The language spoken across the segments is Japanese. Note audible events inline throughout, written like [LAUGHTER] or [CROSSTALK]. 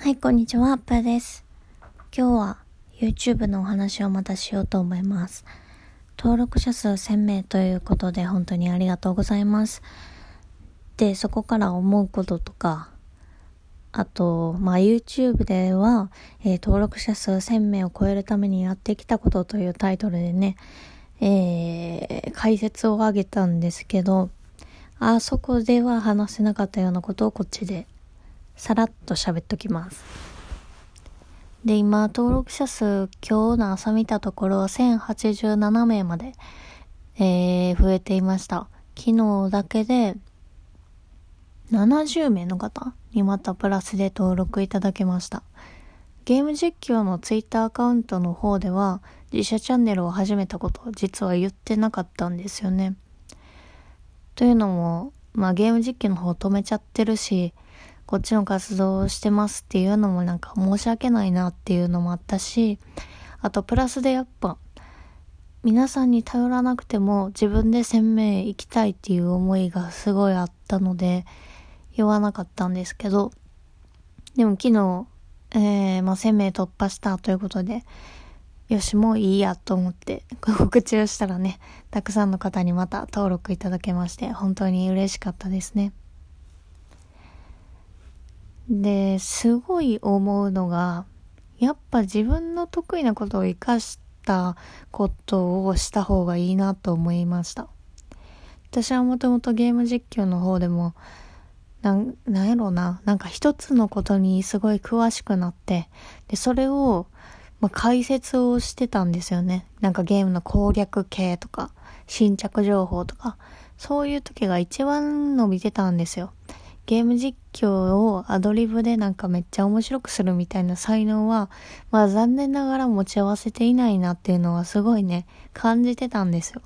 はい、こんにちは、アップです。今日は YouTube のお話をまたしようと思います。登録者数1000名ということで本当にありがとうございます。で、そこから思うこととか、あと、まあ、YouTube では、えー登録者数1000名を超えるためにやってきたことというタイトルでね、えー解説を上げたんですけど、あそこでは話せなかったようなことをこっちでさらっと喋っときます。で、今、登録者数、今日の朝見たところ、1087名まで、えー、増えていました。昨日だけで、70名の方にまたプラスで登録いただけました。ゲーム実況のツイッターアカウントの方では、自社チャンネルを始めたこと実は言ってなかったんですよね。というのも、まあゲーム実況の方止めちゃってるし、こっちの活動をしてますっていうのもなんか申し訳ないなっていうのもあったし、あとプラスでやっぱ、皆さんに頼らなくても自分で鮮明行きたいっていう思いがすごいあったので、言わなかったんですけど、でも昨日、えー、まあ1000名突破したということで、よし、もういいやと思って告知をしたらね、たくさんの方にまた登録いただけまして、本当に嬉しかったですね。で、すごい思うのが、やっぱ自分の得意なことを活かしたことをした方がいいなと思いました。私はもともとゲーム実況の方でも、なん、なんやろうな、なんか一つのことにすごい詳しくなって、で、それを、まあ、解説をしてたんですよね。なんかゲームの攻略系とか、新着情報とか、そういう時が一番伸びてたんですよ。ゲーム実況をアドリブでなんかめっちゃ面白くするみたいな才能は、まあ残念ながら持ち合わせていないなっていうのはすごいね、感じてたんですよ。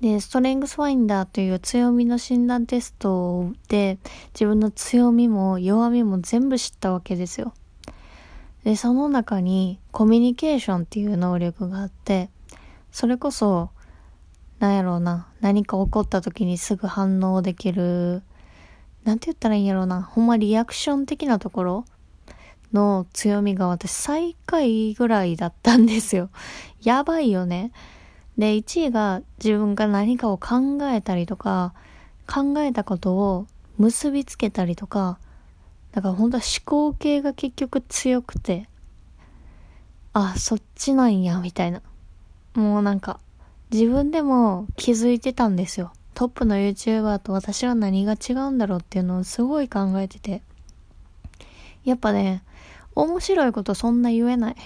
で、ストレングスファインダーという強みの診断テストで自分の強みも弱みも全部知ったわけですよ。で、その中にコミュニケーションっていう能力があって、それこそ、なんやろうな、何か起こった時にすぐ反応できる、なんて言ったらいいんやろうな、ほんまリアクション的なところの強みが私最下位ぐらいだったんですよ。[LAUGHS] やばいよね。で、1位が自分が何かを考えたりとか、考えたことを結びつけたりとか、だから本当は思考系が結局強くて、あ、そっちなんや、みたいな。もうなんか、自分でも気づいてたんですよ。トップの YouTuber と私は何が違うんだろうっていうのをすごい考えてて。やっぱね、面白いことそんな言えない。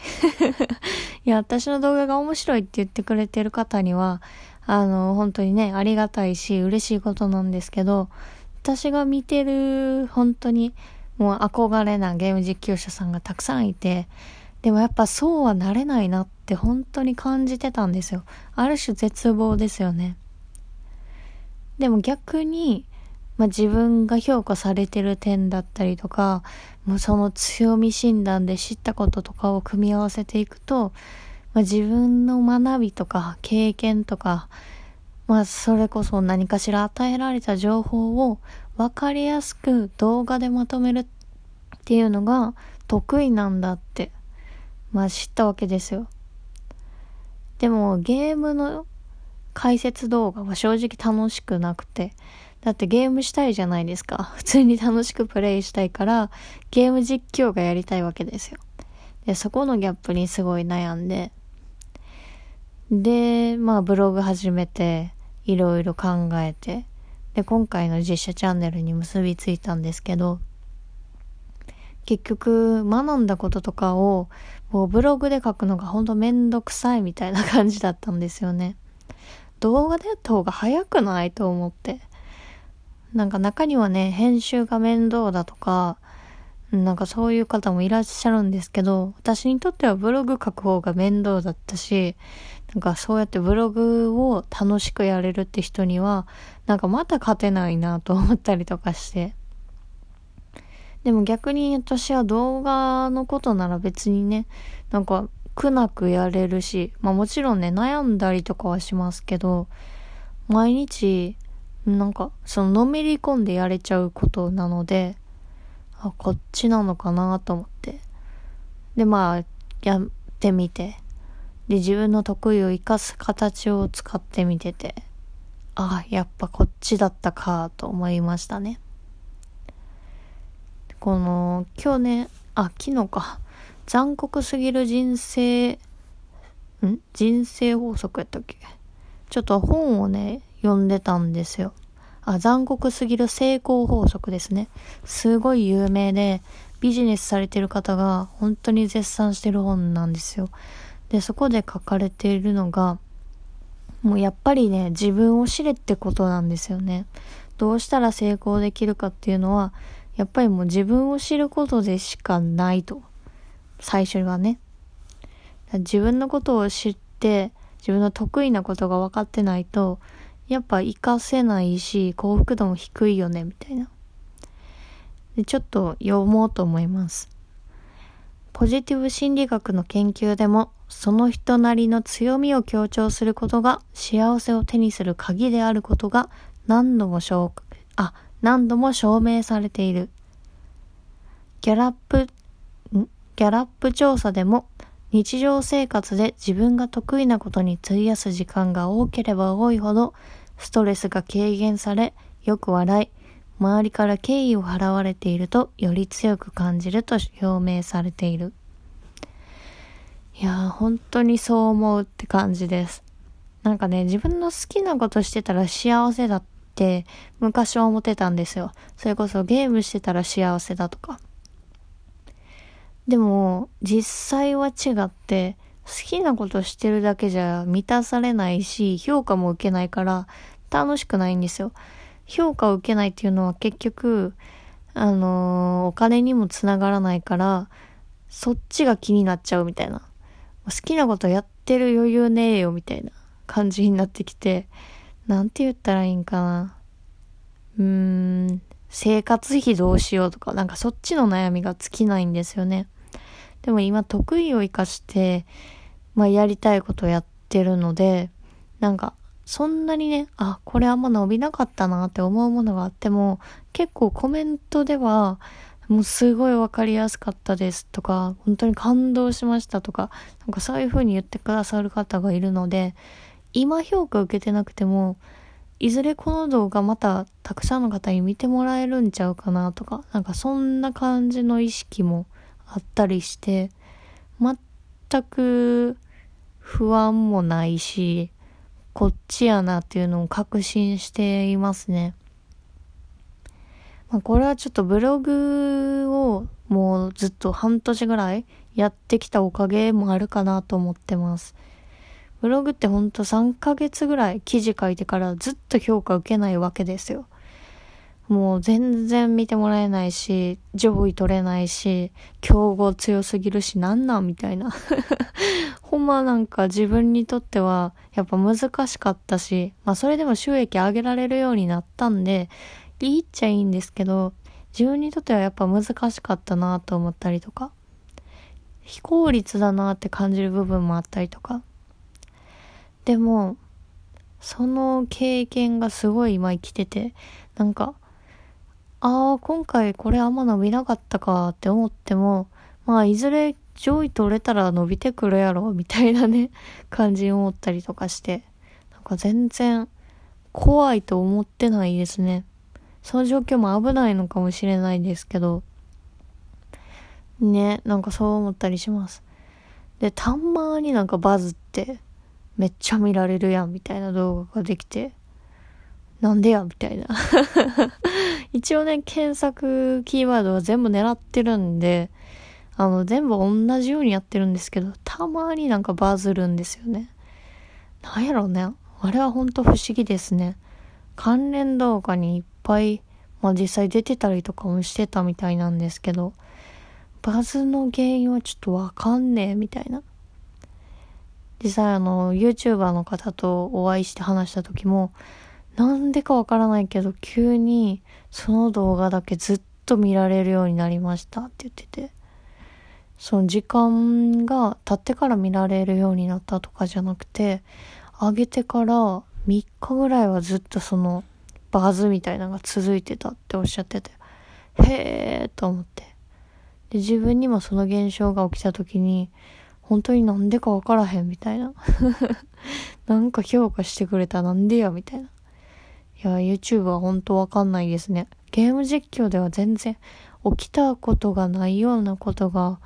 [LAUGHS] いや、私の動画が面白いって言ってくれてる方には、あの、本当にね、ありがたいし、嬉しいことなんですけど、私が見てる、本当に、もう憧れなゲーム実況者さんがたくさんいて、でもやっぱそうはなれないなって本当に感じてたんですよ。ある種絶望ですよね。でも逆に、まあ、自分が評価されてる点だったりとか、もうその強み診断で知ったこととかを組み合わせていくと、まあ、自分の学びとか経験とか、まあそれこそ何かしら与えられた情報を分かりやすく動画でまとめるっていうのが得意なんだって、まあ知ったわけですよ。でもゲームの解説動画は正直楽しくなくて、だってゲームしたいじゃないですか。[LAUGHS] 普通に楽しくプレイしたいから、ゲーム実況がやりたいわけですよ。で、そこのギャップにすごい悩んで、で、まあブログ始めて、いろいろ考えて、で、今回の実写チャンネルに結びついたんですけど、結局学んだこととかをもうブログで書くのがほんとめんどくさいみたいな感じだったんですよね。動画でやった方が早くないと思って。なんか中にはね、編集が面倒だとか、なんかそういう方もいらっしゃるんですけど、私にとってはブログ書く方が面倒だったし、なんかそうやってブログを楽しくやれるって人には、なんかまた勝てないなと思ったりとかして。でも逆に私は動画のことなら別にね、なんか苦なくやれるし、まあもちろんね、悩んだりとかはしますけど、毎日、なんか、そののめり込んでやれちゃうことなので、あ、こっちなのかなと思って。で、まあ、やってみて。で、自分の得意を生かす形を使ってみてて。あ、やっぱこっちだったかと思いましたね。この、今日ね、あ、昨日か。残酷すぎる人生、ん？人生法則やったっけ？ちょっと本をね、読んでたんですよ。あ、残酷すぎる成功法則ですね。すごい有名で、ビジネスされてる方が本当に絶賛してる本なんですよ。で、そこで書かれているのが、もうやっぱりね、自分を知れってことなんですよね。どうしたら成功できるかっていうのは、やっぱりもう自分を知ることでしかないと。最初はね。自分のことを知って、自分の得意なことが分かってないと、やっぱ活かせないし、幸福度も低いよね、みたいな。で、ちょっと読もうと思います。ポジティブ心理学の研究でも、その人なりの強みを強調することが幸せを手にする鍵であることが何度も証、あ、何度も証明されている。ギャラップ、ギャラップ調査でも日常生活で自分が得意なことに費やす時間が多ければ多いほどストレスが軽減されよく笑い周りから敬意を払われているとより強く感じると表明されているいやー本当にそう思うって感じですなんかね自分の好きなことしてたら幸せだって昔は思ってたんですよ。それこそゲームしてたら幸せだとか。でも、実際は違って、好きなことしてるだけじゃ満たされないし、評価も受けないから楽しくないんですよ。評価を受けないっていうのは結局、あのー、お金にもつながらないから、そっちが気になっちゃうみたいな。好きなことやってる余裕ねえよみたいな感じになってきて、なんて言ったらいいんかな。うーん、生活費どうしようとか、なんかそっちの悩みが尽きないんですよね。でも今得意を活かして、まあやりたいことやってるので、なんかそんなにね、あ、これあんま伸びなかったなって思うものがあっても、結構コメントでは、もうすごいわかりやすかったですとか、本当に感動しましたとか、なんかそういう風に言ってくださる方がいるので、今評価受けてなくても、いずれこの動画またたくさんの方に見てもらえるんちゃうかなとか、なんかそんな感じの意識もあったりして、全く不安もないし、こっちやなっていうのを確信していますね。まあ、これはちょっとブログをもうずっと半年ぐらいやってきたおかげもあるかなと思ってます。ブログってほんと3ヶ月ぐらい記事書いてからずっと評価受けないわけですよ。もう全然見てもらえないし、上位取れないし、競合強すぎるし、なんなんみたいな。[LAUGHS] ほんまなんか自分にとってはやっぱ難しかったし、まあそれでも収益上げられるようになったんで、いいっちゃいいんですけど、自分にとってはやっぱ難しかったなと思ったりとか、非効率だなって感じる部分もあったりとか、でも、その経験がすごい今生きてて、なんか、ああ、今回これあんま伸びなかったかって思っても、まあ、いずれ上位取れたら伸びてくるやろ、みたいなね、[LAUGHS] 感じに思ったりとかして、なんか全然怖いと思ってないですね。その状況も危ないのかもしれないですけど、ね、なんかそう思ったりします。で、たんまになんかバズって、めっちゃ見られるやんみたいな動画ができて、なんでやみたいな。[LAUGHS] 一応ね、検索キーワードは全部狙ってるんで、あの、全部同じようにやってるんですけど、たまになんかバズるんですよね。なんやろうね。あれはほんと不思議ですね。関連動画にいっぱい、まあ実際出てたりとかもしてたみたいなんですけど、バズの原因はちょっとわかんねえみたいな。実際あの、YouTuber の方とお会いして話した時も、なんでかわからないけど、急にその動画だけずっと見られるようになりましたって言ってて、その時間が経ってから見られるようになったとかじゃなくて、上げてから3日ぐらいはずっとそのバズみたいなのが続いてたっておっしゃってて、へえと思って。で、自分にもその現象が起きた時に、本当になんでかわからへんみたいな。[LAUGHS] なんか評価してくれたなんでやみたいな。いや、YouTube は本当わかんないですね。ゲーム実況では全然起きたことがないようなことが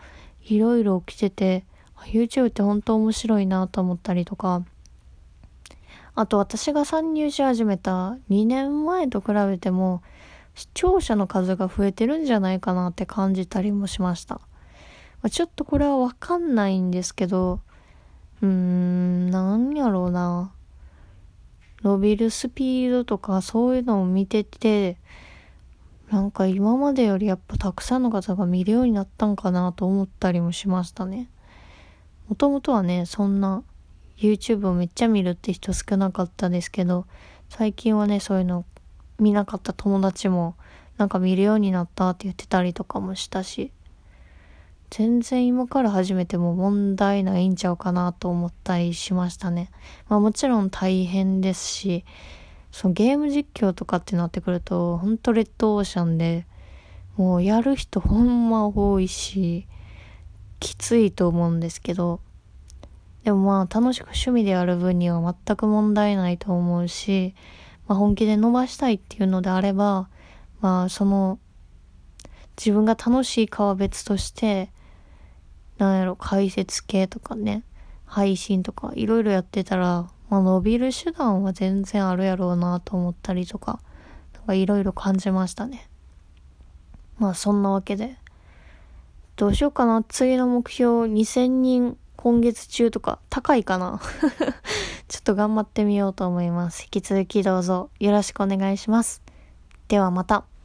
いろいろ起きてて、YouTube って本当面白いなと思ったりとか、あと私が参入し始めた2年前と比べても視聴者の数が増えてるんじゃないかなって感じたりもしました。まあちょっとこれはわかんないんですけど、うーん、なんやろうな。伸びるスピードとかそういうのを見てて、なんか今までよりやっぱたくさんの方が見るようになったんかなと思ったりもしましたね。もともとはね、そんな YouTube をめっちゃ見るって人少なかったですけど、最近はね、そういうの見なかった友達もなんか見るようになったって言ってたりとかもしたし、全然今から始めても問題ないんちゃうかなと思ったりしましたね。まあもちろん大変ですし、そのゲーム実況とかってなってくると、ほんとレッドオーシャンで、もうやる人ほんま多いし、きついと思うんですけど、でもまあ楽しく趣味でやる分には全く問題ないと思うし、まあ本気で伸ばしたいっていうのであれば、まあその、自分が楽しいかは別として、なんやろ、解説系とかね、配信とかいろいろやってたら、まあ、伸びる手段は全然あるやろうなと思ったりとか、なんかいろいろ感じましたね。まあそんなわけで、どうしようかな。次の目標2000人今月中とか高いかな [LAUGHS] ちょっと頑張ってみようと思います。引き続きどうぞよろしくお願いします。ではまた。